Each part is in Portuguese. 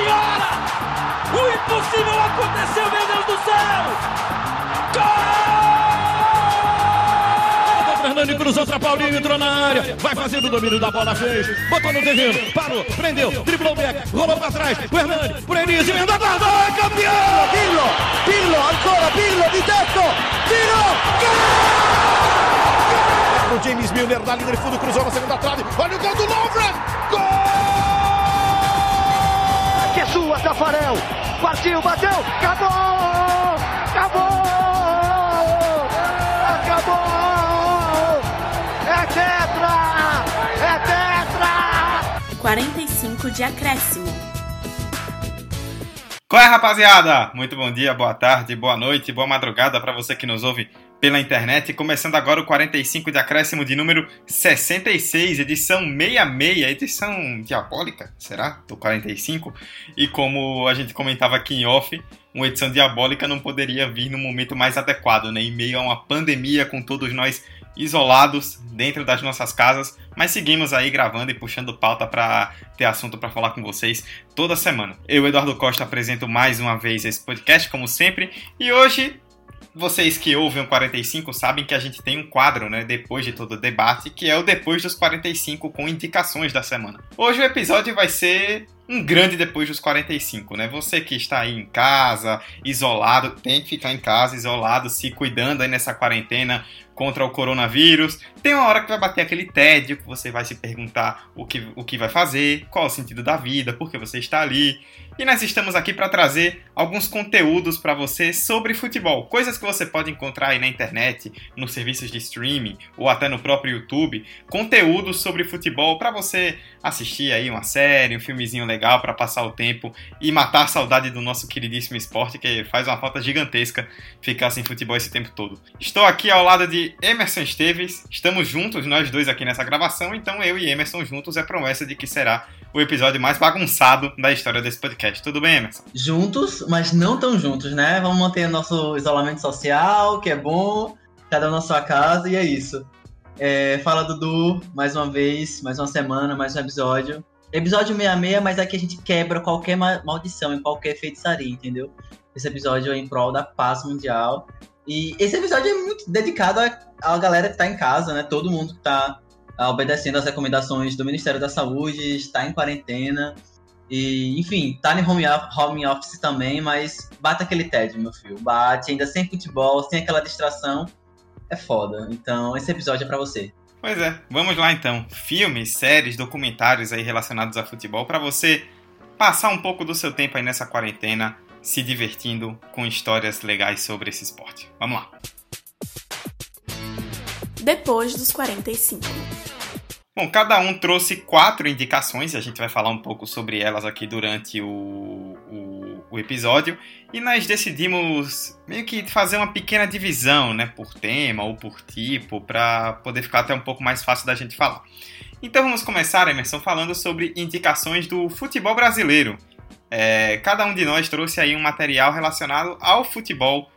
Senhora! O impossível aconteceu, meu Deus do céu! Gol! Fernando cruzou para Paulinho, entrou na área, vai fazendo o domínio da bola, fez, botou no terreno, parou, prendeu, driblou o back, rolou para trás, o Hernani, Elise, emenda guarda, é campeão! Pirlo, Pirlo, ancora Pirlo, di tetto, tiro, gol! O James Milner na linha de fundo, cruzou na segunda trave, olha o gol do Lovren, gol! Que é sua, Tafarel, partiu, bateu, acabou, acabou, acabou, é tetra, é tetra! 45 de acréscimo. Qual é, rapaziada? Muito bom dia, boa tarde, boa noite, boa madrugada para você que nos ouve pela internet. Começando agora o 45 de acréscimo de número 66, edição 66, edição diabólica, será? Do 45. E como a gente comentava aqui em off, uma edição diabólica não poderia vir no momento mais adequado, né? Em meio a uma pandemia com todos nós isolados dentro das nossas casas, mas seguimos aí gravando e puxando pauta para ter assunto para falar com vocês toda semana. Eu, Eduardo Costa, apresento mais uma vez esse podcast, como sempre, e hoje vocês que ouvem o 45 sabem que a gente tem um quadro, né, depois de todo o debate, que é o Depois dos 45 com indicações da semana. Hoje o episódio vai ser um grande depois dos 45, né? Você que está aí em casa, isolado, tem que ficar em casa, isolado, se cuidando aí nessa quarentena contra o coronavírus. Tem uma hora que vai bater aquele tédio, que você vai se perguntar o que, o que vai fazer, qual o sentido da vida, por que você está ali. E nós estamos aqui para trazer alguns conteúdos para você sobre futebol, coisas que você pode encontrar aí na internet, nos serviços de streaming ou até no próprio YouTube, conteúdos sobre futebol para você assistir aí uma série, um filmezinho legal para passar o tempo e matar a saudade do nosso queridíssimo esporte que faz uma falta gigantesca ficar sem futebol esse tempo todo. Estou aqui ao lado de Emerson Esteves, estamos juntos nós dois aqui nessa gravação, então eu e Emerson juntos é promessa de que será o episódio mais bagunçado da história desse podcast. Tudo bem, Emerson? Juntos, mas não tão juntos, né? Vamos manter nosso isolamento social, que é bom, cada um na sua casa, e é isso. É, fala, Dudu, mais uma vez, mais uma semana, mais um episódio. Episódio 66, mas aqui a gente quebra qualquer maldição e qualquer feitiçaria, entendeu? Esse episódio é em prol da paz mundial. E esse episódio é muito dedicado à galera que tá em casa, né? Todo mundo que tá obedecendo às recomendações do Ministério da Saúde, está em quarentena. E, enfim, tá em home, home office também, mas bate aquele tédio, meu filho. Bate, ainda sem futebol, sem aquela distração. É foda. Então, esse episódio é para você. Pois é, vamos lá então. Filmes, séries, documentários aí relacionados a futebol para você passar um pouco do seu tempo aí nessa quarentena, se divertindo com histórias legais sobre esse esporte. Vamos lá. Depois dos 45. Bom, cada um trouxe quatro indicações, e a gente vai falar um pouco sobre elas aqui durante o, o, o, episódio. E nós decidimos meio que fazer uma pequena divisão, né, por tema ou por tipo, para poder ficar até um pouco mais fácil da gente falar. Então vamos começar, Emerson, falando sobre indicações do futebol brasileiro. É, cada um de nós trouxe aí um material relacionado ao futebol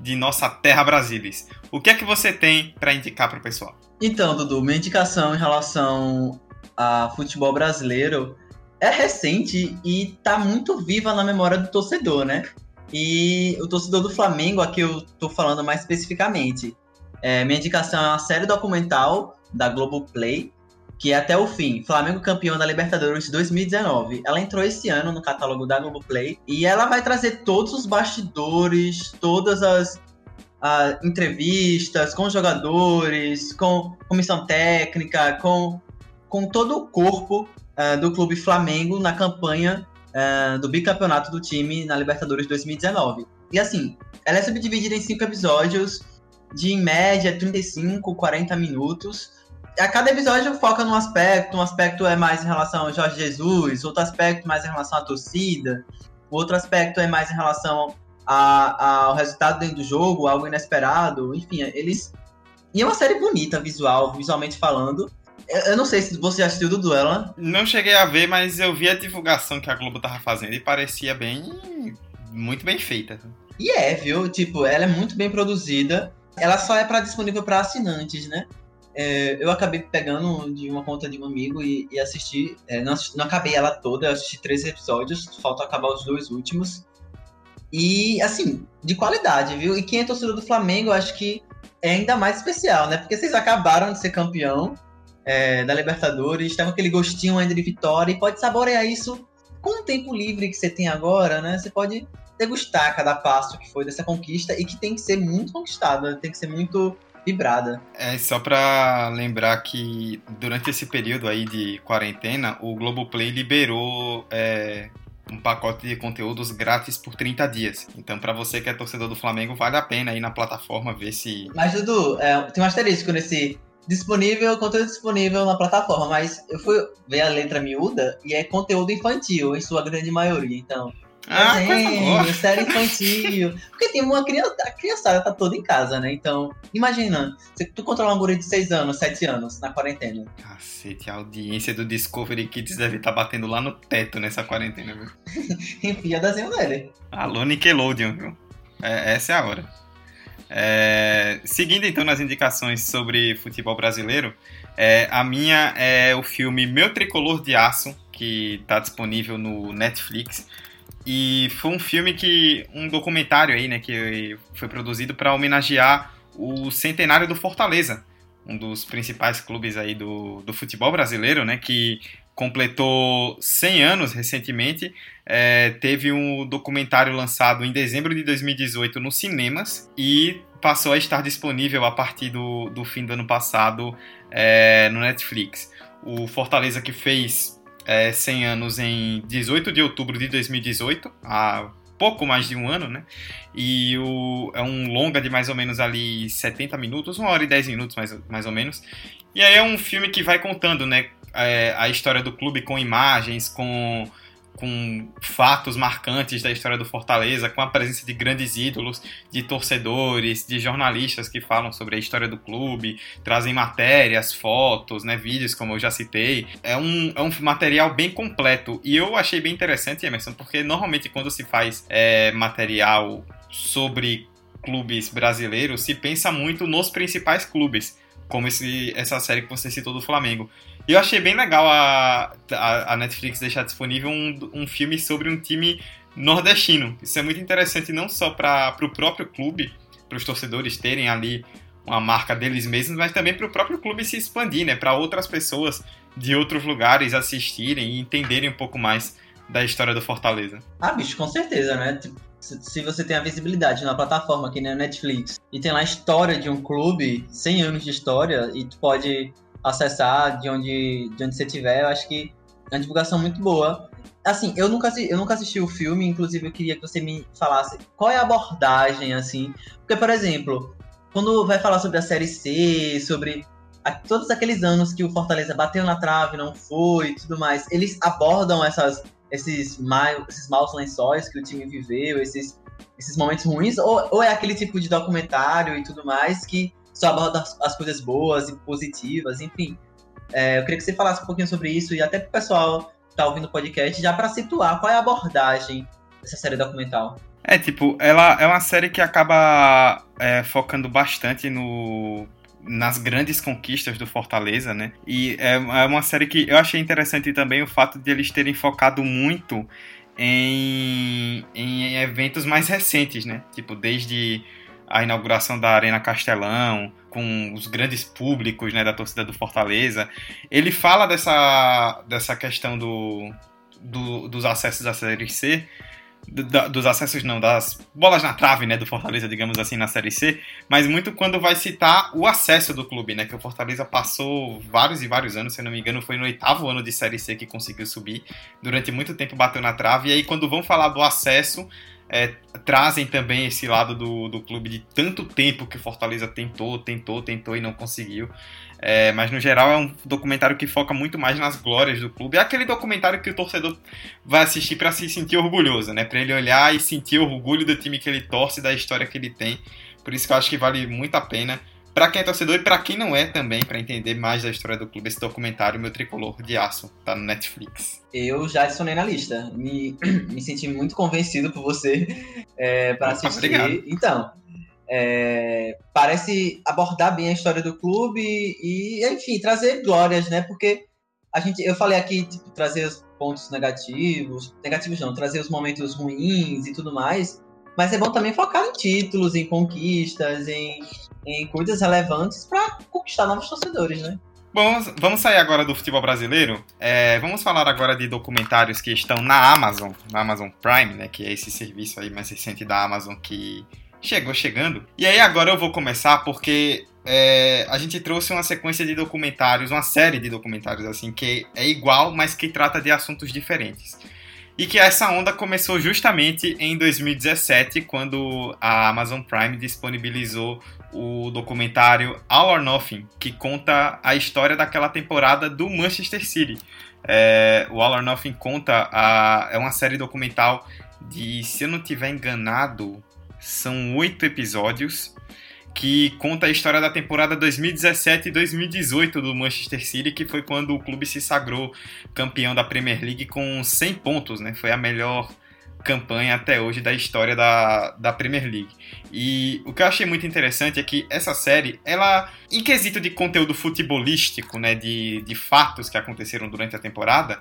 de nossa terra Brasilis. O que é que você tem para indicar para o pessoal? Então, Dudu, minha indicação em relação a futebol brasileiro é recente e tá muito viva na memória do torcedor, né? E o torcedor do Flamengo, aqui eu tô falando mais especificamente. É, minha indicação é uma série documental da Globoplay, que é até o fim, Flamengo campeão da Libertadores 2019. Ela entrou esse ano no catálogo da Globoplay e ela vai trazer todos os bastidores, todas as uh, entrevistas com jogadores, com comissão técnica, com, com todo o corpo uh, do clube Flamengo na campanha uh, do bicampeonato do time na Libertadores 2019. E assim, ela é subdividida em cinco episódios de em média 35, 40 minutos. A cada episódio foca num aspecto, um aspecto é mais em relação ao Jorge Jesus, outro aspecto mais em relação à torcida, outro aspecto é mais em relação a, ao resultado dentro do jogo, algo inesperado, enfim, eles. E é uma série bonita, visual, visualmente falando. Eu, eu não sei se você já assistiu do Duela. Não cheguei a ver, mas eu vi a divulgação que a Globo tava fazendo e parecia bem. muito bem feita. E é, viu? Tipo, ela é muito bem produzida. Ela só é para disponível para assinantes, né? é, eu acabei pegando de uma conta de um amigo e, e assisti. É, não, assisti- não acabei ela toda, eu assisti três episódios, falta acabar os dois últimos. E, assim, de qualidade, viu? E quem é torcedor do Flamengo, eu acho que é ainda mais especial, né? Porque vocês acabaram de ser campeão é, da Libertadores, com aquele gostinho ainda de vitória e pode saborear isso com o tempo livre que você tem agora, né? Você pode degustar cada passo que foi dessa conquista e que tem que ser muito conquistada, tem que ser muito vibrada. É só pra lembrar que durante esse período aí de quarentena, o Globoplay liberou é, um pacote de conteúdos grátis por 30 dias. Então, pra você que é torcedor do Flamengo, vale a pena ir na plataforma ver se. Mas, Dudu, é, tem um asterisco nesse disponível, conteúdo disponível na plataforma, mas eu fui ver a letra miúda e é conteúdo infantil, em sua grande maioria, então. Ah. Desenho, série infantil. Porque tem uma criança, a criançada tá toda em casa, né? Então, imagina, se tu controlar uma guri de 6 anos, 7 anos, na quarentena. Cacete, a audiência do Discovery Kids deve estar batendo lá no teto nessa quarentena, viu? Enfia desenho dele. Alô, Nickelodeon, viu? É, essa é a hora. É, seguindo então nas indicações sobre futebol brasileiro, é, a minha é o filme Meu Tricolor de Aço, que está disponível no Netflix. E foi um filme que. um documentário aí, né, que foi produzido para homenagear o centenário do Fortaleza, um dos principais clubes aí do, do futebol brasileiro, né, que completou 100 anos recentemente. É, teve um documentário lançado em dezembro de 2018 nos cinemas e passou a estar disponível a partir do, do fim do ano passado é, no Netflix. O Fortaleza que fez é, 100 anos em 18 de outubro de 2018, há pouco mais de um ano, né? E o, é um longa de mais ou menos ali 70 minutos, uma hora e 10 minutos mais, mais ou menos. E aí é um filme que vai contando, né? é, a história do clube com imagens, com, com fatos marcantes da história do Fortaleza, com a presença de grandes ídolos, de torcedores, de jornalistas que falam sobre a história do clube, trazem matérias, fotos, né, vídeos, como eu já citei. É um, é um material bem completo e eu achei bem interessante, Emerson, porque normalmente quando se faz é, material sobre clubes brasileiros, se pensa muito nos principais clubes, como esse, essa série que você citou do Flamengo. E eu achei bem legal a, a, a Netflix deixar disponível um, um filme sobre um time nordestino. Isso é muito interessante não só para o próprio clube, para os torcedores terem ali uma marca deles mesmos, mas também para o próprio clube se expandir, né? Para outras pessoas de outros lugares assistirem e entenderem um pouco mais da história do Fortaleza. Ah, bicho, com certeza, né? Tipo, se você tem a visibilidade na plataforma que nem a Netflix e tem lá a história de um clube, 100 anos de história, e tu pode acessar de onde, de onde você estiver, eu acho que é uma divulgação muito boa. Assim, eu nunca, eu nunca assisti o filme, inclusive eu queria que você me falasse qual é a abordagem, assim. Porque, por exemplo, quando vai falar sobre a Série C, sobre a- todos aqueles anos que o Fortaleza bateu na trave, não foi e tudo mais, eles abordam essas, esses, ma esses maus lençóis que o time viveu, esses, esses momentos ruins, ou, ou é aquele tipo de documentário e tudo mais que só aborda as, as coisas boas e positivas, enfim. É, eu queria que você falasse um pouquinho sobre isso e até pro pessoal que tá ouvindo o podcast, já para situar qual é a abordagem dessa série documental. É, tipo, ela é uma série que acaba é, focando bastante no nas grandes conquistas do Fortaleza, né? E é, é uma série que eu achei interessante também o fato de eles terem focado muito em, em eventos mais recentes, né? Tipo, desde a inauguração da Arena Castelão, com os grandes públicos né, da torcida do Fortaleza. Ele fala dessa, dessa questão do, do- dos acessos à Série C, da- dos acessos não, das bolas na trave, né, do Fortaleza, digamos assim, na Série C, mas muito quando vai citar o acesso do clube, né, que o Fortaleza passou vários e vários anos, se não me engano, foi no oitavo ano de Série C que conseguiu subir, durante muito tempo bateu na trave, e aí quando vão falar do acesso, é, trazem também esse lado do, do clube de tanto tempo que Fortaleza tentou, tentou, tentou e não conseguiu. É, mas no geral é um documentário que foca muito mais nas glórias do clube. É aquele documentário que o torcedor vai assistir para se sentir orgulhoso, né? Para ele olhar e sentir orgulho do time que ele torce, da história que ele tem. Por isso que eu acho que vale muito a pena para quem é torcedor e para quem não é também, para entender mais da história do clube. Esse documentário, Meu Tricolor de Aço, tá no Netflix. Eu já adicionei na lista. Me, me senti muito convencido por você é, para assistir. obrigado. Então, É, parece abordar bem a história do clube e, enfim, trazer glórias, né? Porque a gente, eu falei aqui, tipo, trazer os pontos negativos, negativos não, trazer os momentos ruins e tudo mais, mas é bom também focar em títulos, em conquistas, em, em coisas relevantes para conquistar novos torcedores, né? Bom, vamos sair agora do futebol brasileiro. É, vamos falar agora de documentários que estão na Amazon, na Amazon Prime, né? Que é esse serviço aí mais recente da Amazon que chegou chegando. E aí agora eu vou começar porque é, a gente trouxe uma sequência de documentários, uma série de documentários assim, que é igual, mas que trata de assuntos diferentes. E que essa onda começou justamente em 2017, quando a Amazon Prime disponibilizou o documentário All or Nothing, que conta a história daquela temporada do Manchester City. É, o All or Nothing conta a, é uma série documental de, se eu não tiver enganado, são oito episódios que conta a história da temporada 2017 e 2018 do Manchester City, que foi quando o clube se sagrou campeão da Premier League com 100 pontos, né? Foi a melhor campanha até hoje da história da, da Premier League. E o que eu achei muito interessante é que essa série, ela, em quesito de conteúdo futebolístico, né, de, de fatos que aconteceram durante a temporada,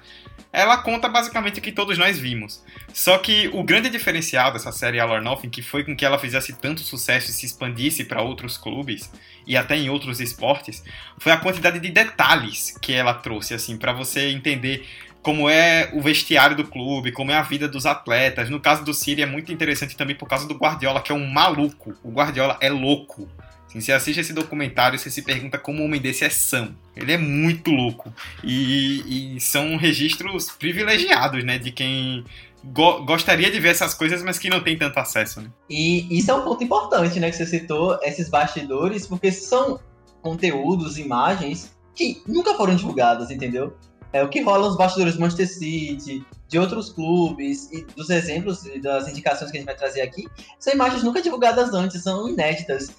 ela conta basicamente o que todos nós vimos. Só que o grande diferencial dessa série All or Nothing, que foi com que ela fizesse tanto sucesso e se expandisse para outros clubes e até em outros esportes, foi a quantidade de detalhes que ela trouxe, assim, para você entender como é o vestiário do clube, como é a vida dos atletas. No caso do City é muito interessante também por causa do Guardiola, que é um maluco. O Guardiola é louco. Assim, você assiste esse documentário, você se pergunta como um homem desse é são. Ele é muito louco. E, e são registros privilegiados, né? De quem go gostaria de ver essas coisas, mas que não tem tanto acesso, né? E isso é um ponto importante, né? Que você citou, esses bastidores, porque são conteúdos, imagens que nunca foram divulgadas, entendeu? É o que rola nos bastidores do Manchester City, de outros clubes, e dos exemplos e das indicações que a gente vai trazer aqui, são imagens nunca divulgadas antes, são inéditas.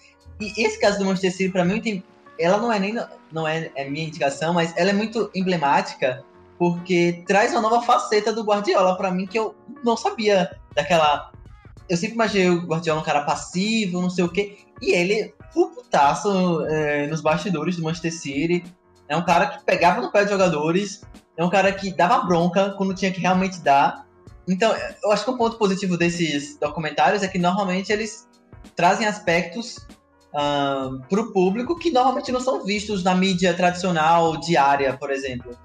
E esse caso do Manchester City, para mim, tem, ela não é nem não é, é minha indicação, mas ela é muito emblemática porque traz uma nova faceta do Guardiola para mim que eu não sabia daquela. Eu sempre imaginei o Guardiola um cara passivo, não sei o quê, e ele, putaço é, nos bastidores do Manchester City, é um cara que pegava no pé dos jogadores, é um cara que dava bronca quando tinha que realmente dar. Então, eu acho que um ponto positivo desses documentários é que normalmente eles trazem aspectos uh, para o público que normalmente não são vistos na mídia tradicional diária, por exemplo.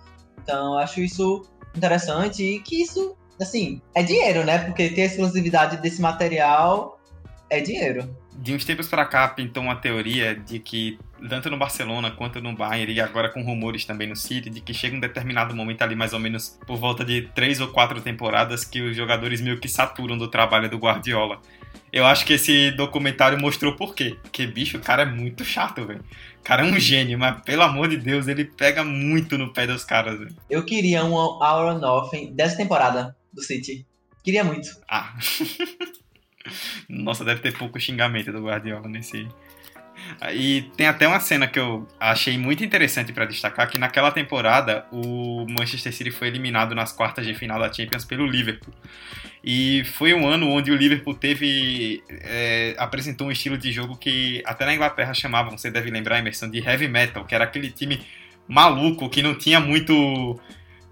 Então, eu acho isso interessante e que isso, assim, é dinheiro, né? Porque ter exclusividade desse material é dinheiro de uns tempos para cá pintou uma teoria de que tanto no Barcelona quanto no Bayern e agora com rumores também no City de que chega um determinado momento ali mais ou menos por volta de três ou quatro temporadas que os jogadores meio que saturam do trabalho do Guardiola. Eu acho que esse documentário mostrou por quê. Porque, bicho, o cara é muito chato, velho. O cara é um gênio, mas pelo amor de Deus, ele pega muito no pé dos caras, velho. Eu queria um Hour Nothing dessa temporada do City. Queria muito. Ah. Nossa, deve ter pouco xingamento do Guardiola nesse. E tem até uma cena que eu achei muito interessante para destacar, que naquela temporada o Manchester City foi eliminado nas quartas de final da Champions pelo Liverpool. E foi um ano onde o Liverpool teve é, apresentou um estilo de jogo que até na Inglaterra chamavam, você deve lembrar, Emerson, de heavy metal, que era aquele time maluco que não tinha muito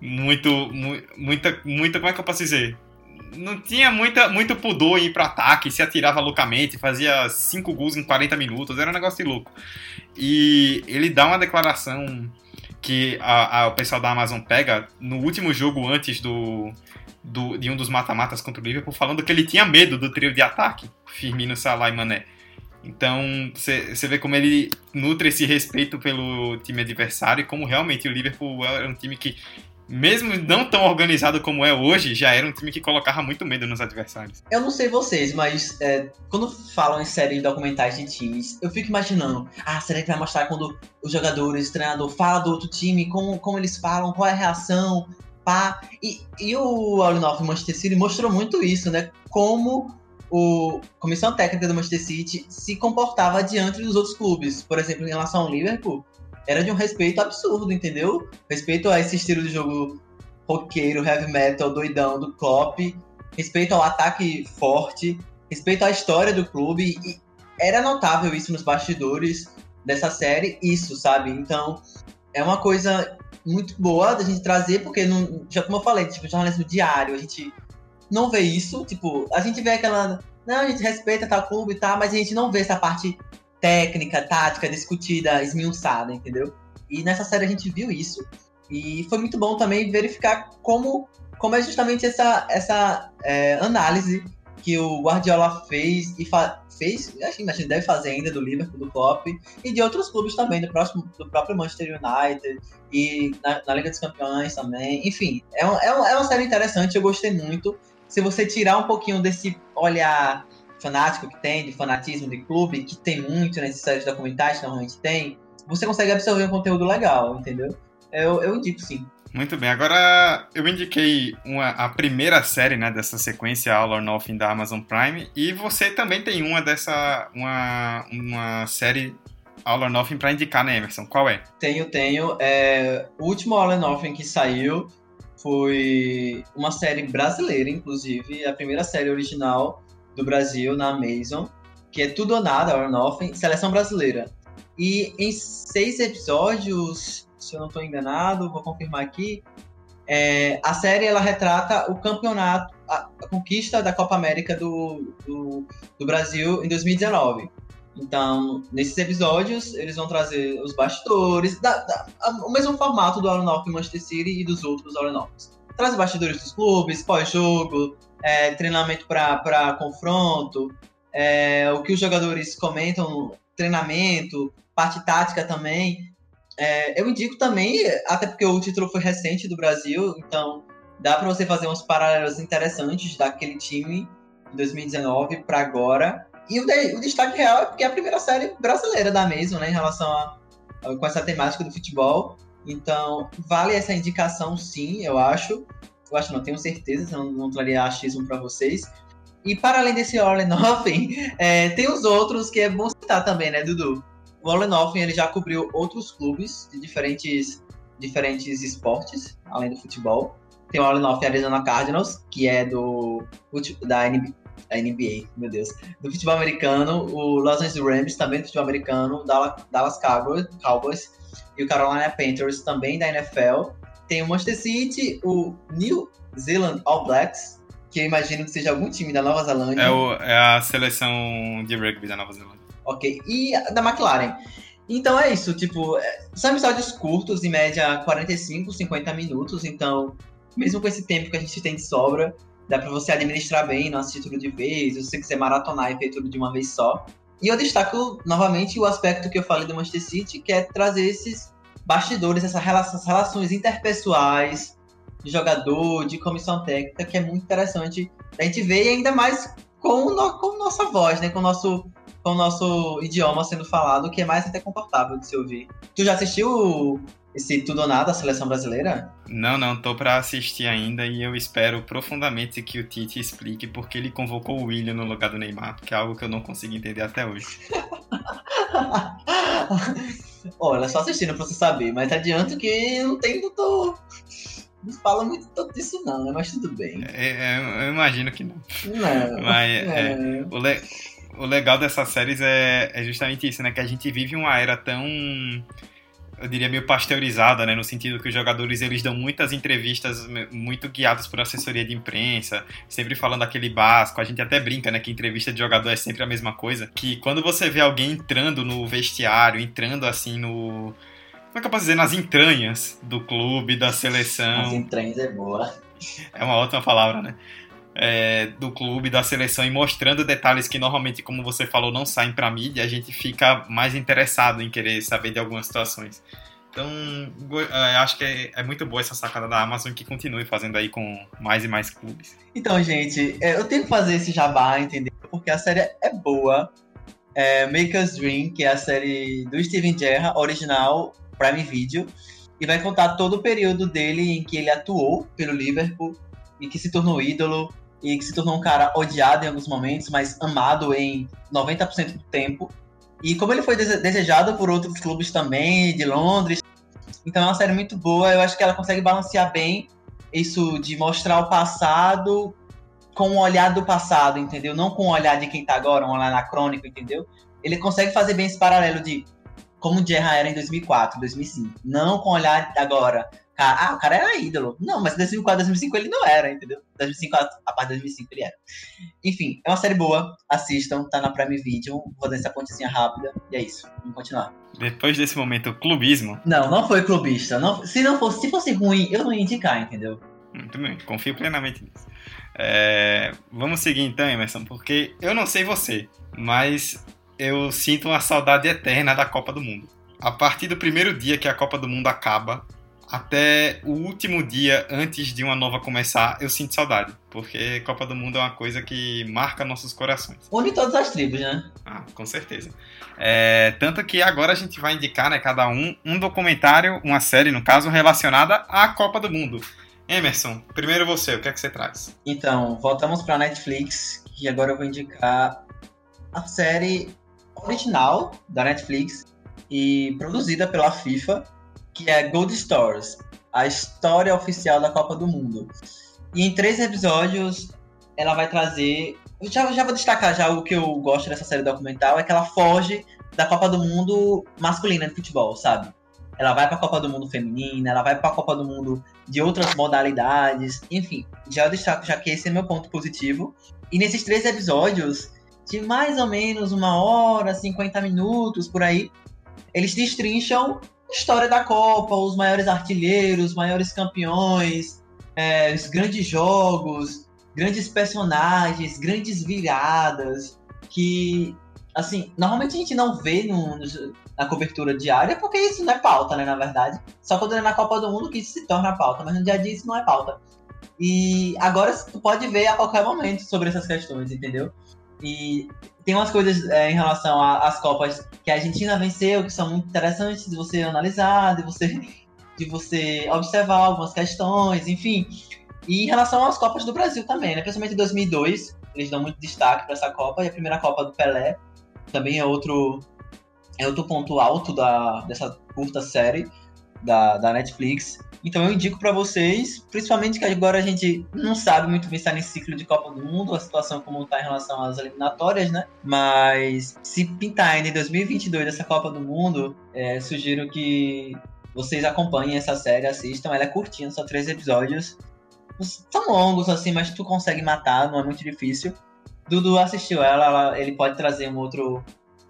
muito, muita, muita, como é que eu posso dizer? Não tinha muita, muito pudor em ir pro ataque, se atirava loucamente, fazia 5 gols em 40 minutos, era um negócio de louco. E ele dá uma declaração que a, a, o pessoal da Amazon pega no último jogo antes do, do de um dos mata-matas contra o Liverpool, falando que ele tinha medo do trio de ataque, Firmino, Salah e Mané. Então, você vê como ele nutre esse respeito pelo time adversário e como realmente o Liverpool era um time que mesmo não tão organizado como é hoje, já era um time que colocava muito medo nos adversários. Eu não sei vocês, mas é, quando falam em série de documentais de times, eu fico imaginando, ah, será que vai mostrar quando os jogadores, o treinador fala do outro time, como, como eles falam, qual é a reação, pá. E, e o Aulinoff Manchester City mostrou muito isso, né? Como o comissão técnica do Manchester City se comportava diante dos outros clubes. Por exemplo, em relação ao Liverpool, era de um respeito absurdo, entendeu? Respeito a esse estilo de jogo roqueiro, heavy metal, doidão do Klopp, respeito ao ataque forte, respeito à história do clube. E era notável isso nos bastidores dessa série, isso, sabe? Então, é uma coisa muito boa da gente trazer, porque, não, já como eu falei, tipo, jornalismo diário, a gente não vê isso, tipo, a gente vê aquela. Não, a gente respeita tal clube e tal, mas a gente não vê essa parte técnica, tática, discutida, esmiuçada, entendeu? E nessa série a gente viu isso. E foi muito bom também verificar como, como é justamente essa, essa é, análise que o Guardiola fez e fa fez, acho que imagina, deve fazer ainda do Liverpool, do Klopp e de outros clubes também, do, próximo, do próprio Manchester United e na, na Liga dos Campeões também. Enfim, é, um, é, um, é uma série interessante, eu gostei muito. Se você tirar um pouquinho desse olhar fanático que tem, de fanatismo de clube, que tem muito nesses séries documentais, normalmente tem, você consegue absorver um conteúdo legal, entendeu? Eu, eu indico sim. Muito bem, agora eu indiquei uma, a primeira série né, dessa sequência All or Nothing da Amazon Prime e você também tem uma dessa uma, uma série All or Nothing para indicar, né, Emerson? Qual é? Tenho, tenho. É, o último All or Nothing que saiu foi uma série brasileira, inclusive, a primeira série original do Brasil na Amazon, que é Tudo ou Nada, or Nothing, seleção brasileira. E em seis episódios se eu não estou enganado, vou confirmar aqui. É, a série ela retrata o campeonato, a, a conquista da Copa América do, do, do, Brasil em 2019. Então, nesses episódios, eles vão trazer os bastidores, da, da, a, o mesmo formato do Aeronautic Manchester City e dos outros Aeronautics. Traz bastidores dos clubes, pós-jogo, é, treinamento para confronto, é, o que os jogadores comentam, treinamento, parte tática também. É, eu indico também, até porque o título foi recente do Brasil, então dá para você fazer uns paralelos interessantes daquele time de 2019 para agora. E o, de, o, destaque real é porque é a primeira série brasileira da mesma, né, em relação a, a, com essa temática do futebol. Então, vale essa indicação sim, eu acho. Eu acho, não tenho certeza, senão não traria achismo para vocês. E para além desse Nothing, é, tem os outros que é bom citar também, né, Dudu? o Olenoffen ele já cobriu outros clubes de diferentes, diferentes esportes, além do futebol. Tem o Olenoffen Arizona Cardinals, que é do da NBA, NBA, meu Deus, do futebol americano, o Los Angeles Rams também do futebol americano, Dallas Cowboys, Cowboys e o Carolina Panthers também da NFL. Tem o Manchester City, o New Zealand All Blacks, que eu imagino que seja algum time da Nova Zelândia. É, o, é a seleção de rugby da Nova Zelândia ok? E da McLaren. Então é isso, tipo, é, são episódios curtos, em média 45, 50 minutos, então, mesmo com esse tempo que a gente tem de sobra, dá para você administrar bem, não assistir tudo de vez, se você quiser maratonar e ver tudo de uma vez só. E eu destaco novamente o aspecto que eu falei do Manchester City, que é trazer esses bastidores, essas relações interpessoais de jogador, de comissão técnica, que é muito interessante a gente ver, e ainda mais com, no, com nossa voz, né? Com nosso com o nosso idioma sendo falado, que é mais até confortável de se ouvir. Tu já assistiu esse Tudo ou Nada, a seleção brasileira? Não, não, tô para assistir ainda e eu espero profundamente que o Tite explique porque ele convocou o William no lugar do Neymar, que é algo que eu não consigo entender até hoje. Olha, só assistindo pra você saber, mas adianto que não tem muito. Não fala muito tanto disso, não, né? Mas tudo bem. É, é, eu imagino que não. Não. Mas é, o, le o legal dessas séries é, é justamente isso, né? Que a gente vive uma era tão eu diria meio pasteurizada, né, no sentido que os jogadores eles dão muitas entrevistas muito guiados por assessoria de imprensa, sempre falando aquele básico. A gente até brinca, né, que entrevista de jogador é sempre a mesma coisa, que quando você vê alguém entrando no vestiário, entrando assim no como é que eu posso dizer, nas entranhas do clube, da seleção. As entranhas é boa. É uma ótima palavra, né? É, do clube, da seleção e mostrando detalhes que normalmente, como você falou, não saem para mídia, a gente fica mais interessado em querer saber de algumas situações. Então, é, acho que é, é, muito boa essa sacada da Amazon que continue fazendo aí com mais e mais clubes. Então, gente, é, eu tenho que fazer esse jabá, entendeu? Porque a série é boa. É Make Us Dream, que é a série do Steven Gerrard, original Prime Video, e vai contar todo o período dele em que ele atuou pelo Liverpool e que se tornou ídolo e que se tornou um cara odiado em alguns momentos, mas amado em 90% do tempo. E como ele foi desejado por outros clubes também, de Londres. Então é uma série muito boa, eu acho que ela consegue balancear bem isso de mostrar o passado com o olhar do passado, entendeu? Não com o olhar de quem tá agora, um olhar anacrônico, entendeu? ele consegue fazer bem esse paralelo de como o Gerra era em 2004, 2005. Não com olhar agora. Ah, o cara era ídolo. Não, mas em 2004, 2005 ele não era, entendeu? 2005, a parte de 2005 ele era. Enfim, é uma série boa. Assistam, tá na Prime Video. Vou fazer essa pontezinha rápida. E é isso. Vamos continuar. Depois desse momento clubismo. Não, não foi clubista. Não, se não fosse, se fosse ruim, eu não ia indicar, entendeu? Muito bem, confio plenamente nisso. É, vamos seguir então, Emerson, porque eu não sei você, mas eu sinto uma saudade eterna da Copa do Mundo. A partir do primeiro dia que a Copa do Mundo acaba, até o último dia antes de uma nova começar, eu sinto saudade. Porque Copa do Mundo é uma coisa que marca nossos corações. Une todas as tribos, né? Ah, com certeza. É, tanto que agora a gente vai indicar, né, cada um, um documentário, uma série, no caso, relacionada à Copa do Mundo. Emerson, primeiro você, o que é que você traz? Então, voltamos para Netflix, e agora eu vou indicar a série original da Netflix e produzida pela FIFA, que é Gold Stars, a história oficial da Copa do Mundo. E em três episódios ela vai trazer. Já, já vou destacar já o que eu gosto dessa série documental, é que ela foge da Copa do Mundo masculina de futebol, sabe? Ela vai para a Copa do Mundo feminina, ela vai para a Copa do Mundo de outras modalidades, enfim, já destaco já que esse é meu ponto positivo. E nesses três episódios, de mais ou menos uma hora, 50 minutos por aí, eles destrincham história da Copa, os maiores artilheiros, os maiores campeões, é, os grandes jogos, grandes personagens, grandes viradas, que, assim, normalmente a gente não vê no, no, na cobertura diária, porque isso não é pauta, né, na verdade. Só quando é na Copa do Mundo que isso se torna pauta, mas no dia a dia isso não é pauta. E agora tu pode ver a qualquer momento sobre essas questões, entendeu? E tem umas coisas é, em relação às Copas que a Argentina venceu, que são muito interessantes de você analisar, de você, de você observar algumas questões, enfim. E em relação às Copas do Brasil também, né? Principalmente em 2002, eles dão muito destaque para essa Copa, e a primeira Copa do Pelé também é outro, é outro ponto alto da, dessa curta série da, da Netflix. Então eu indico para vocês, principalmente que agora a gente não sabe muito bem estar nesse ciclo de Copa do Mundo, a situação como está em relação às eliminatórias, né? Mas se pintar ainda em 2022 essa Copa do Mundo, é, sugiro que vocês acompanhem essa série, assistam. Ela é curtinha, só três episódios. São longos assim, mas tu consegue matar, não é muito difícil. Dudu assistiu ela, ela ele pode trazer um outro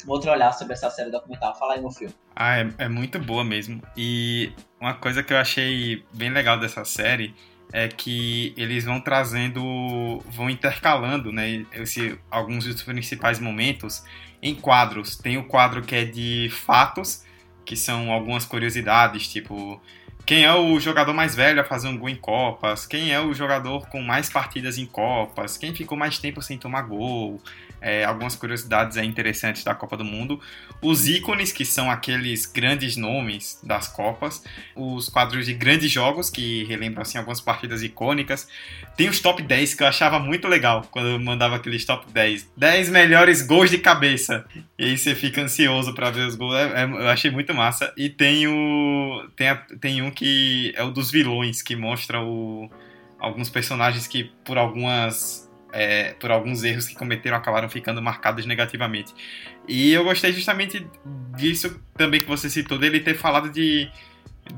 um outro olhar sobre essa série documental. Fala aí, meu filho. Ah, é, é muito boa mesmo. E uma coisa que eu achei bem legal dessa série é que eles vão trazendo, vão intercalando, né, esse, alguns dos principais momentos em quadros. Tem o quadro que é de fatos, que são algumas curiosidades, tipo quem é o jogador mais velho a fazer um gol em Copas, quem é o jogador com mais partidas em Copas, quem ficou mais tempo sem tomar gol, é, algumas curiosidades é, interessantes da Copa do Mundo, os ícones, que são aqueles grandes nomes das Copas, os quadros de grandes jogos, que relembram assim, algumas partidas icônicas, tem os top 10, que eu achava muito legal quando eu mandava aqueles top 10. 10 melhores gols de cabeça. E aí você fica ansioso para ver os gols. É, é, eu achei muito massa. E tem o. Tem, a, tem um que é o dos vilões, que mostra o, alguns personagens que, por algumas é, por alguns erros que cometeram, acabaram ficando marcados negativamente. E eu gostei justamente disso também que você citou, dele ter falado de,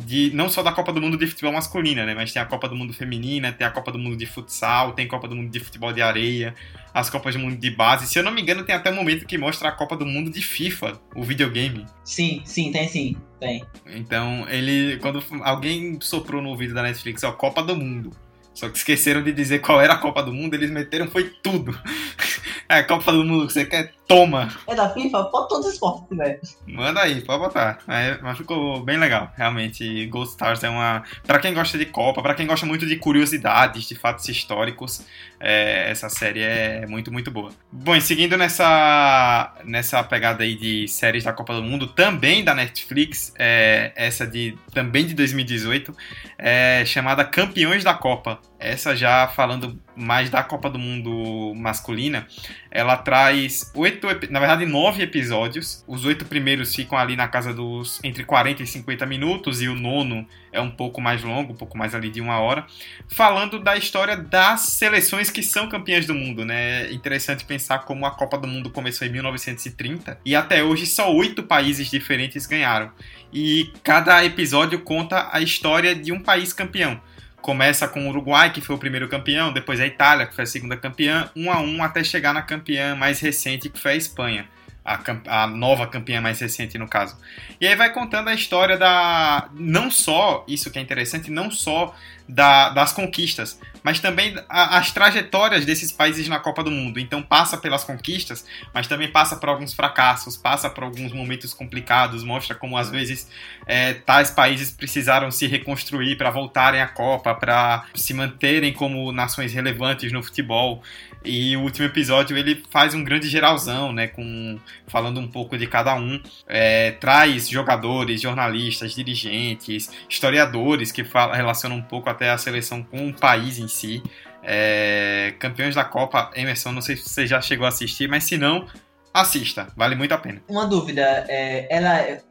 de não só da Copa do Mundo de futebol masculina, né, mas tem a Copa do Mundo feminina, tem a Copa do Mundo de futsal, tem a Copa do Mundo de futebol de areia, as Copas do Mundo de base. Se eu não me engano, tem até um momento que mostra a Copa do Mundo de FIFA, o videogame. Sim, sim, tem sim, tem. Então, ele quando alguém soprou no ouvido da Netflix, ó, Copa do Mundo. Só que esqueceram de dizer qual era a Copa do Mundo, eles meteram foi tudo. É, a Copa do Mundo que você quer, toma. É da FIFA? Pode todos os esportes, velho. Manda aí, pode botar. É, mas ficou bem legal. Realmente, Ghost Stars é uma. Pra quem gosta de Copa, pra quem gosta muito de curiosidades, de fatos históricos, é, essa série é muito, muito boa. Bom, e seguindo nessa, nessa pegada aí de séries da Copa do Mundo, também da Netflix, é, essa de também de 2018, é chamada Campeões da Copa. essa já falando mais da Copa do Mundo masculina, ela traz oito, na verdade nove episódios. Os oito primeiros ficam ali na casa dos entre 40 e 50 minutos e o nono é um pouco mais longo, um pouco mais ali de uma hora, falando da história das seleções que são campeãs do mundo, né? É interessante pensar como a Copa do Mundo começou em 1930 e até hoje só oito países diferentes ganharam. E cada episódio conta a história de um país campeão começa com o Uruguai, que foi o primeiro campeão, depois a Itália, que foi a segunda campeã, um a um até chegar na campeã mais recente, que foi a Espanha. A, a, nova campeã mais recente, no caso. E aí vai contando a história da. Não só, isso que é interessante, não só da, das conquistas, mas também a, as trajetórias desses países na Copa do Mundo. Então passa pelas conquistas, mas também passa por alguns fracassos, passa por alguns momentos complicados, mostra como às vezes é, tais países precisaram se reconstruir para voltarem à Copa, para se manterem como nações relevantes no futebol. E o último episódio ele faz um grande geralzão, né? Com, falando um pouco de cada um. É, traz jogadores, jornalistas, dirigentes, historiadores que fala, relacionam um pouco até a seleção com o país em si. É, campeões da Copa, Emerson, não sei se você já chegou a assistir, mas se não, assista, vale muito a pena. Uma dúvida, é, ela é,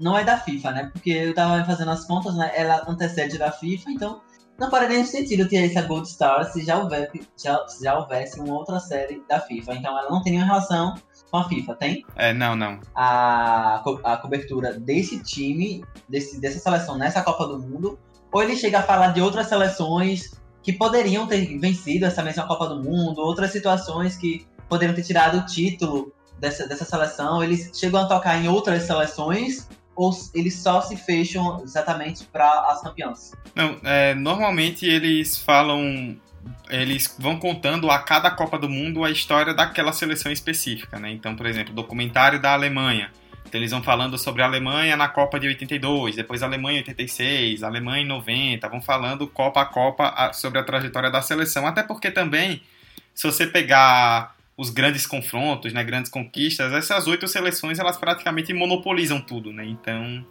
não é da FIFA, né? Porque eu tava fazendo as contas, né? Ela antecede da FIFA, então não faria nenhum sentido ter essa Gold Star se já, houver, já, se já houvesse uma outra série da FIFA. Então ela não tem nenhuma relação com a FIFA, tem? É, não, não. A, a cobertura desse time, desse, dessa seleção nessa Copa do Mundo, ou ele chega a falar de outras seleções que poderiam ter vencido essa mesma Copa do Mundo, outras situações que poderiam ter tirado o título dessa, dessa seleção. Eles chegam a tocar em outras seleções ou eles só se fecham exatamente para as campeãs? Não, é, normalmente eles falam, eles vão contando a cada Copa do Mundo a história daquela seleção específica, né? Então, por exemplo, documentário da Alemanha. Então, eles vão falando sobre a Alemanha na Copa de 82, depois a Alemanha em 86, a Alemanha em 90, vão falando Copa a Copa sobre a trajetória da seleção. Até porque também, se você pegar os grandes confrontos, né, grandes conquistas, essas oito seleções elas praticamente monopolizam tudo, né? Então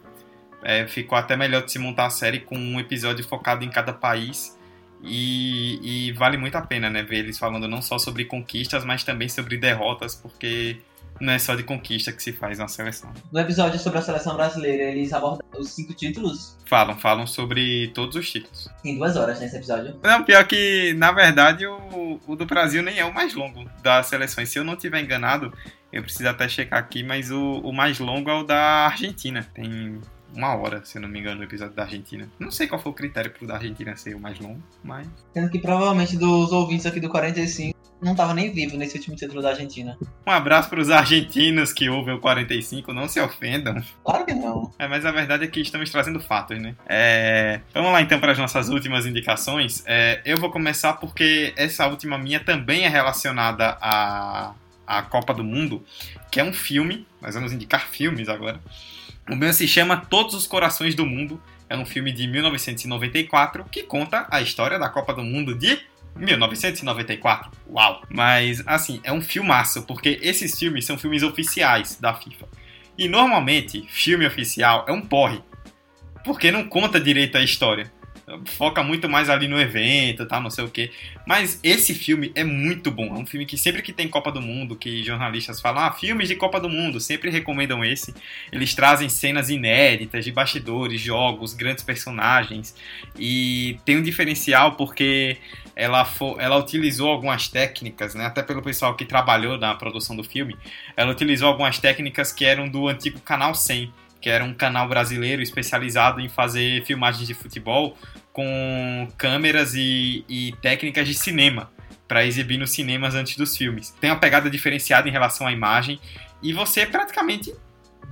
é, ficou até melhor de se montar a série com um episódio focado em cada país e, e, vale muito a pena, né, ver eles falando não só sobre conquistas, mas também sobre derrotas, porque não é só de conquista que se faz na seleção. No episódio sobre a seleção brasileira, eles abordam os cinco títulos? Falam, falam sobre todos os títulos. Tem duas horas nesse episódio. Não, pior que, na verdade, o, o do Brasil nem é o mais longo das seleções. Se eu não tiver enganado, eu preciso até checar aqui, mas o, o mais longo é o da Argentina. Tem uma hora, se eu não me engano, o episódio da Argentina. Não sei qual foi o critério pro da Argentina ser o mais longo, mas. Sendo que provavelmente dos ouvintes aqui do 45 não tava nem vivo nesse último título da Argentina. Um abraço para os argentinos que ouvem o 45, não se ofendam. Claro que não. É, mas a verdade é que estamos trazendo fatos, né? É... Vamos lá então para as nossas últimas indicações. É... Eu vou começar porque essa última minha também é relacionada à, à Copa do Mundo, que é um filme. Nós vamos indicar filmes agora. O meu se chama Todos os Corações do Mundo. É um filme de 1994 que conta a história da Copa do Mundo de 1994. Uau! Mas, assim, é um filmaço, porque esses filmes são filmes oficiais da FIFA. E normalmente, filme oficial é um porre, porque não conta direito a história foca muito mais ali no evento, tá, não sei o que. Mas esse filme é muito bom. É um filme que sempre que tem Copa do Mundo, que jornalistas falam, ah, filmes de Copa do Mundo, sempre recomendam esse. Eles trazem cenas inéditas de bastidores, jogos, grandes personagens. E tem um diferencial porque ela, for, ela utilizou algumas técnicas, né, até pelo pessoal que trabalhou na produção do filme, ela utilizou algumas técnicas que eram do antigo Canal 100 que era um canal brasileiro especializado em fazer filmagens de futebol com câmeras e, e técnicas de cinema para exibir nos cinemas antes dos filmes. Tem uma pegada diferenciada em relação à imagem e você praticamente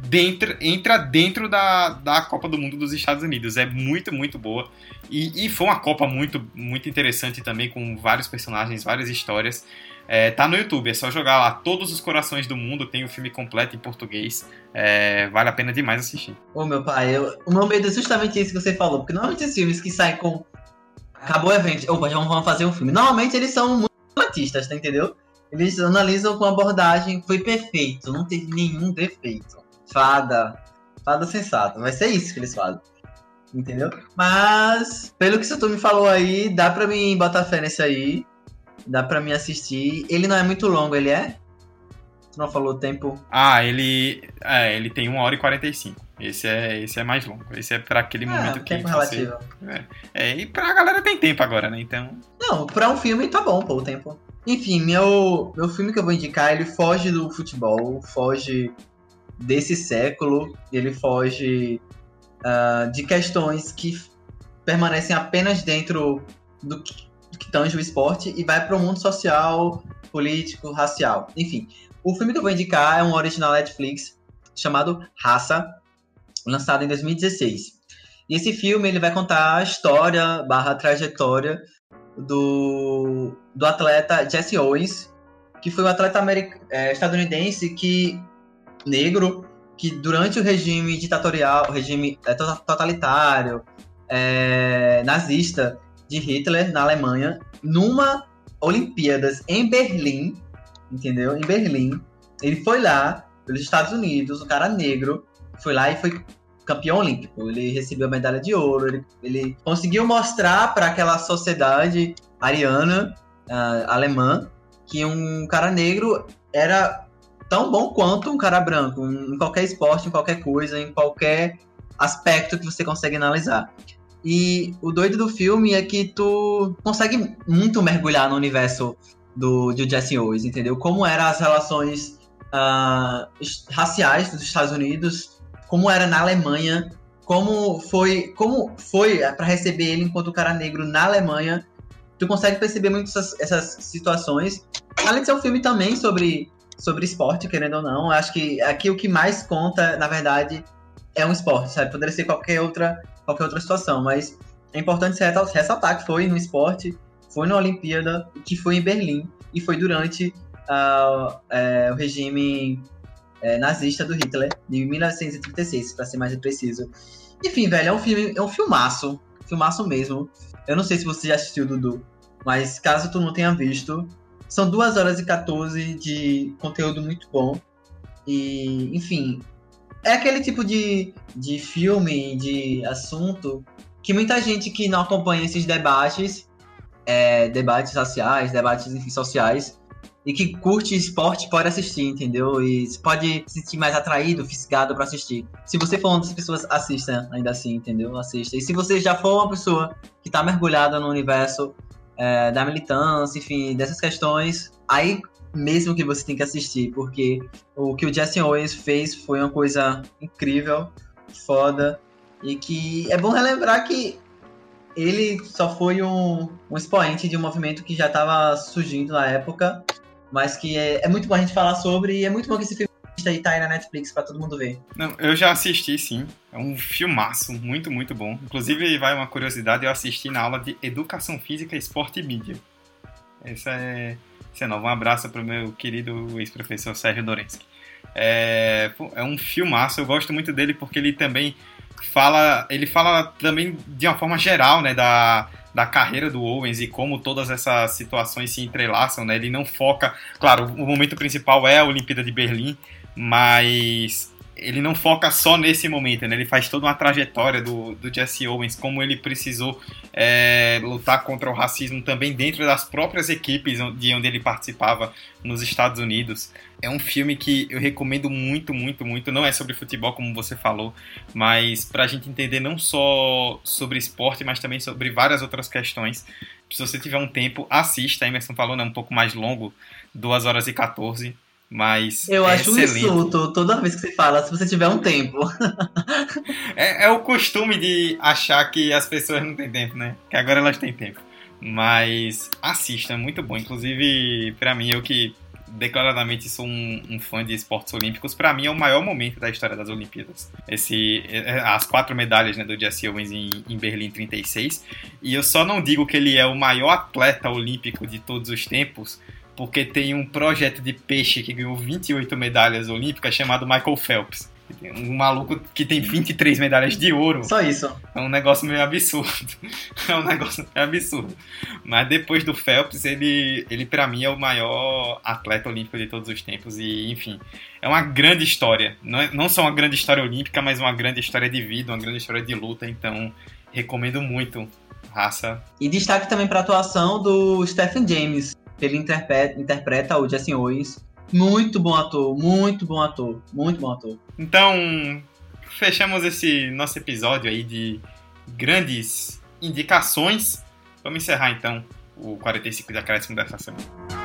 dentro, entra dentro da, da Copa do Mundo dos Estados Unidos. É muito, muito boa. E, e foi uma Copa muito, muito interessante também, com vários personagens, várias histórias. É, tá no YouTube, é só jogar lá Todos os Corações do Mundo, tem o filme completo em português. É, vale a pena demais assistir. Ô meu pai, eu, o meu medo é justamente isso que você falou, porque normalmente esses filmes que saem com. Acabou o evento, opa, já vamos fazer um filme. Normalmente eles são muito artistas, tá entendeu? Eles analisam com abordagem, foi perfeito, não teve nenhum defeito. Fada, fada sensata, vai ser isso que eles fazem. entendeu? Mas, pelo que tu me falou aí, dá pra mim botar fé nesse aí. Dá pra mim assistir. Ele não é muito longo, ele é? Tu não falou o tempo? Ah, ele. É, ele tem 1 hora e 45. Esse é, esse é mais longo. Esse é pra aquele Ah, momento que. tempo você- relativo. É, e pra galera tem tempo agora, né? Então. Não, pra um filme tá bom, pô, o tempo. Enfim, meu, meu filme que eu vou indicar, ele foge do futebol, foge desse século, ele foge ah, de questões que permanecem apenas dentro do que, que tange o esporte e vai para o mundo social, político, racial. Enfim, o filme que eu vou indicar é um original Netflix chamado Raça, lançado em 2016. E esse filme ele vai contar a história barra trajetória do, do atleta Jesse Owens, que foi um atleta eh, estadunidense que negro que durante o regime ditatorial, o regime to- totalitário, eh, nazista de Hitler na Alemanha, numa Olimpíadas em Berlim, entendeu? Em Berlim, ele foi lá pelos Estados Unidos, um cara negro, foi lá e foi campeão olímpico. Ele recebeu a medalha de ouro, ele, ele conseguiu mostrar para aquela sociedade ariana, ah, alemã, que um cara negro era tão bom quanto um cara branco, em qualquer esporte, em qualquer coisa, em qualquer aspecto que você consegue analisar. E o doido do filme é que tu consegue muito mergulhar no universo do, de Jesse Owens, entendeu? Como eram as relações es- raciais dos Estados Unidos, como era na Alemanha, como foi, como foi para receber ele enquanto cara negro na Alemanha. Tu consegue perceber muito essas, essas situações. Além de ser um filme também sobre, sobre esporte, querendo ou não, acho que aqui o que mais conta, na verdade, é um esporte, sabe? Poderia ser qualquer outra, qualquer outra situação, mas é importante ressaltar- que foi no esporte, foi na Olimpíada, que foi em Berlim e foi durante é, o regime é, nazista do Hitler, de 1936, para ser mais preciso. Enfim, velho, é um filme, é um filmaço, filmaço mesmo. Eu não sei se você já assistiu, Dudu, mas caso tu não tenha visto, são 2 horas e 14 de conteúdo muito bom. E, enfim, é aquele tipo de, de filme, de assunto, que muita gente que não acompanha esses debates, é, debates raciais, debates enfim, sociais, e que curte esporte pode assistir, entendeu? E pode se sentir mais atraído, fisgado pra assistir. Se você for uma dessas pessoas, assista ainda assim, entendeu? Assista. E se você já for uma pessoa que tá mergulhada no universo é, da militância, enfim, dessas questões, aí mesmo que você tem que assistir, porque o que o Jesse Owens fez foi uma coisa incrível, foda, e que é bom relembrar que ele só foi um, um expoente de um movimento que já estava surgindo na época, mas que é, é muito bom a gente falar sobre e é muito bom que esse filme aí tá aí na Netflix pra todo mundo ver. Não, eu já assisti, sim. É um filmaço, muito, muito bom. Inclusive, vai uma curiosidade, eu assisti na aula de Educação Física, Esporte e Mídia. Essa é, essa é nova. Um abraço pro meu querido ex-professor Sérgio Dorensky. É, é um filmaço, eu gosto muito dele porque ele também fala, ele fala também de uma forma geral, né, da, da carreira do Owens e como todas essas situações se entrelaçam, né? Ele não foca, claro, o momento principal é a Olimpíada de Berlim, mas ele não foca só nesse momento, né? Ele faz toda uma trajetória do, do Jesse Owens, como ele precisou é, lutar contra o racismo também dentro das próprias equipes de onde ele participava nos Estados Unidos. É um filme que eu recomendo muito, muito, muito. Não é sobre futebol, como você falou, mas para a gente entender não só sobre esporte, mas também sobre várias outras questões. Se você tiver um tempo, assista. A Emerson falou, né? Um pouco mais longo, 2 horas e 14. Mas Eu é acho um excelente. insulto toda vez que você fala, se você tiver um tempo. É, é o costume de achar que as pessoas não têm tempo, né? Que agora elas têm tempo. Mas assista, é muito bom. Inclusive, pra mim, eu que declaradamente sou um, um fã de esportes olímpicos, pra mim é o maior momento da história das Olimpíadas. Esse, é, as quatro medalhas né, do Jesse Owens em, em Berlim 36. E eu só não digo que ele é o maior atleta olímpico de todos os tempos, porque tem um projeto de peixe que ganhou 28 medalhas olímpicas chamado Michael Phelps. Um maluco que tem 23 medalhas de ouro. Só isso. É um negócio meio absurdo. É um negócio meio absurdo. Mas depois do Phelps, ele, ele para mim é o maior atleta olímpico de todos os tempos. E, enfim, é uma grande história. Não, é, não só uma grande história olímpica, mas uma grande história de vida, uma grande história de luta. Então, recomendo muito. Raça. E destaque também para a atuação do Stephen James. Que ele interpreta, interpreta o Jesse Owens muito bom ator, muito bom ator, muito bom ator. Então, fechamos esse nosso episódio aí de grandes indicações. Vamos encerrar então o 45 de acréscimo dessa semana.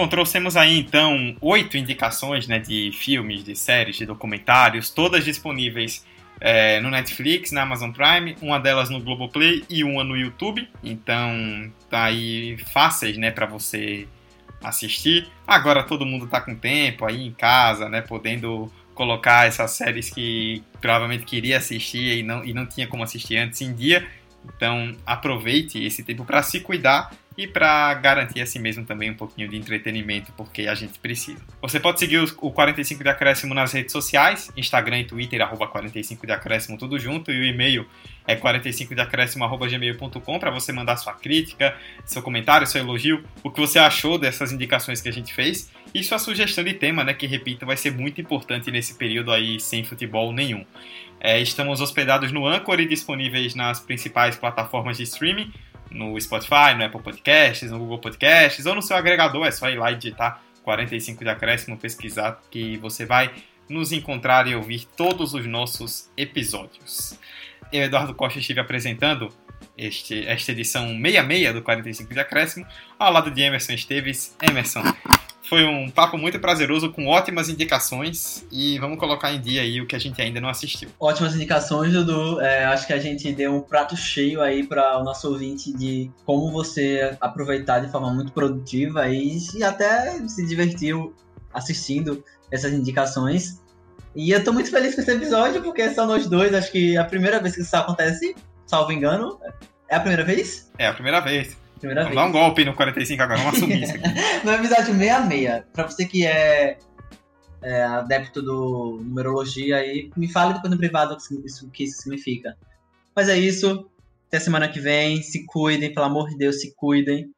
Bom, trouxemos aí então oito indicações né, de filmes, de séries, de documentários, todas disponíveis é, no Netflix, na Amazon Prime, uma delas no Globoplay e uma no YouTube. Então, tá aí fáceis, né, para você assistir. Agora todo mundo tá com tempo aí em casa, né, podendo colocar essas séries que provavelmente queria assistir e não, e não tinha como assistir antes em dia. Então, aproveite esse tempo para se cuidar e para garantir a si mesmo também um pouquinho de entretenimento, porque a gente precisa. Você pode seguir o 45 de Acréscimo nas redes sociais, Instagram e Twitter, arroba 45 de Acréscimo, tudo junto, e o e-mail é 45 de gmail.com para você mandar sua crítica, seu comentário, seu elogio, o que você achou dessas indicações que a gente fez e sua sugestão de tema, né, que repito, vai ser muito importante nesse período aí sem futebol nenhum. É, estamos hospedados no Anchor e disponíveis nas principais plataformas de streaming, no Spotify, no Apple Podcasts, no Google Podcasts ou no seu agregador. É só ir lá e digitar 45 de acréscimo, pesquisar que você vai nos encontrar e ouvir todos os nossos episódios. Eu, Eduardo Costa, estive apresentando este, esta edição 66 do 45 de acréscimo, ao lado de Emerson Esteves. Emerson, foi um papo muito prazeroso, com ótimas indicações. E vamos colocar em dia aí o que a gente ainda não assistiu. Ótimas indicações, Dudu. É, acho que a gente deu um prato cheio aí para o nosso ouvinte de como você aproveitar de forma muito produtiva e, e até se divertiu assistindo essas indicações. E eu tô muito feliz com esse episódio, porque são nós dois. Acho que é a primeira vez que isso acontece, salvo engano. É a primeira vez? É a primeira vez. Primeira vamos vez. dar um golpe no 45 agora, vamos assumir isso aqui. no episódio 66, pra você que é, é, adepto do numerologia aí, me fale depois no privado o que isso, que isso significa. Mas é isso. Até semana que vem. Se cuidem, pelo amor de Deus, se cuidem.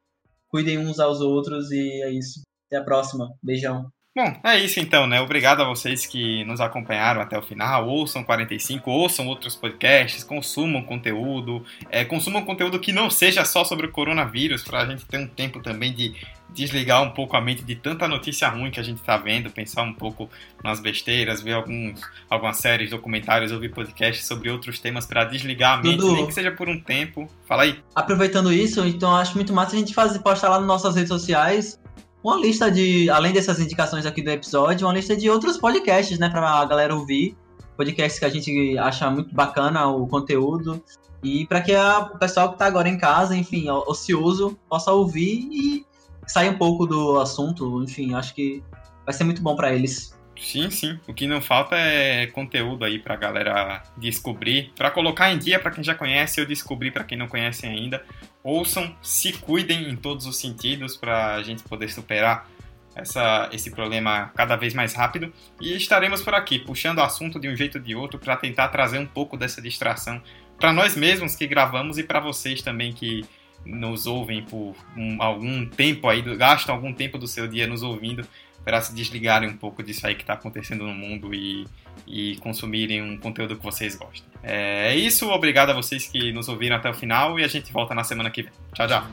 Cuidem uns aos outros e é isso. Até a próxima. Beijão. Bom, é isso então, né? Obrigado a vocês que nos acompanharam até o final. Ouçam 45, ouçam outros podcasts, consumam conteúdo, é, consumam conteúdo que não seja só sobre o coronavírus, para a gente ter um tempo também de desligar um pouco a mente de tanta notícia ruim que a gente está vendo, pensar um pouco nas besteiras, ver alguns, algumas séries, documentários, ouvir podcasts sobre outros temas para desligar a mente, Dudu. nem que seja por um tempo. Fala aí. Aproveitando isso, então acho muito massa a gente fazer, postar lá nas nossas redes sociais uma lista de, além dessas indicações aqui do episódio, uma lista de outros podcasts, né, pra galera ouvir. Podcasts que a gente acha muito bacana o conteúdo. E para que a, o pessoal que tá agora em casa, enfim, ocioso, possa ouvir e sair um pouco do assunto. Enfim, acho que vai ser muito bom para eles. Sim, sim. O que não falta é conteúdo aí pra galera descobrir, pra colocar em dia pra quem já conhece ou descobrir pra quem não conhece ainda. Ouçam, se cuidem em todos os sentidos pra gente poder superar essa, esse problema cada vez mais rápido. E estaremos por aqui, puxando o assunto de um jeito ou de outro para tentar trazer um pouco dessa distração para nós mesmos que gravamos e para vocês também que nos ouvem por um, algum tempo aí, gastam algum tempo do seu dia nos ouvindo para se desligarem um pouco disso aí que está acontecendo no mundo e, e consumirem um conteúdo que vocês gostam. É isso, obrigado a vocês que nos ouviram até o final e a gente volta na semana que vem. Tchau, tchau.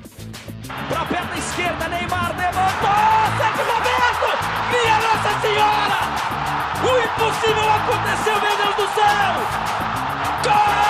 Pra perna esquerda, Neymar levantou! Minha Nossa Senhora! O impossível aconteceu, meu Deus do céu! Gol!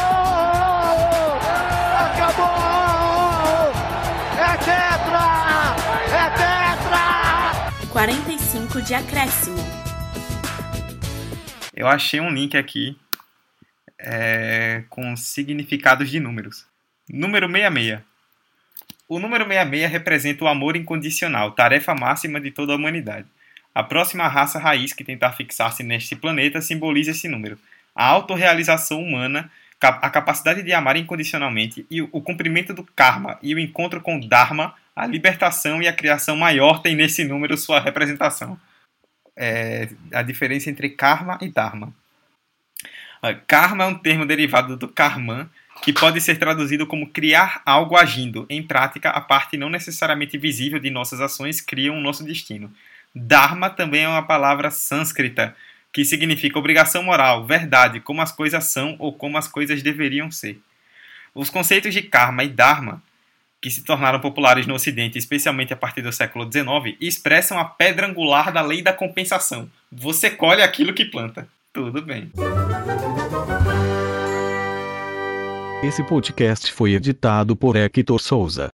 tetra! É tetra! 45 de acréscimo. Eu achei um link aqui é, com significados de números. Número 66. O número 66 representa o amor incondicional, tarefa máxima de toda a humanidade. A próxima raça raiz que tentar fixar-se neste planeta simboliza esse número. A autorrealização humana a capacidade de amar incondicionalmente e o cumprimento do karma e o encontro com o dharma, a libertação e a criação maior tem nesse número sua representação. É, a diferença entre karma e dharma. Karma é um termo derivado do karman, que pode ser traduzido como criar algo agindo. Em prática, a parte não necessariamente visível de nossas ações cria o nosso destino. Dharma também é uma palavra sânscrita que significa obrigação moral, verdade, como as coisas são ou como as coisas deveriam ser. Os conceitos de karma e dharma, que se tornaram populares no Ocidente, especialmente a partir do século XIX, expressam a pedra angular da lei da compensação. Você colhe aquilo que planta. Tudo bem. Esse podcast foi editado por Hector Souza.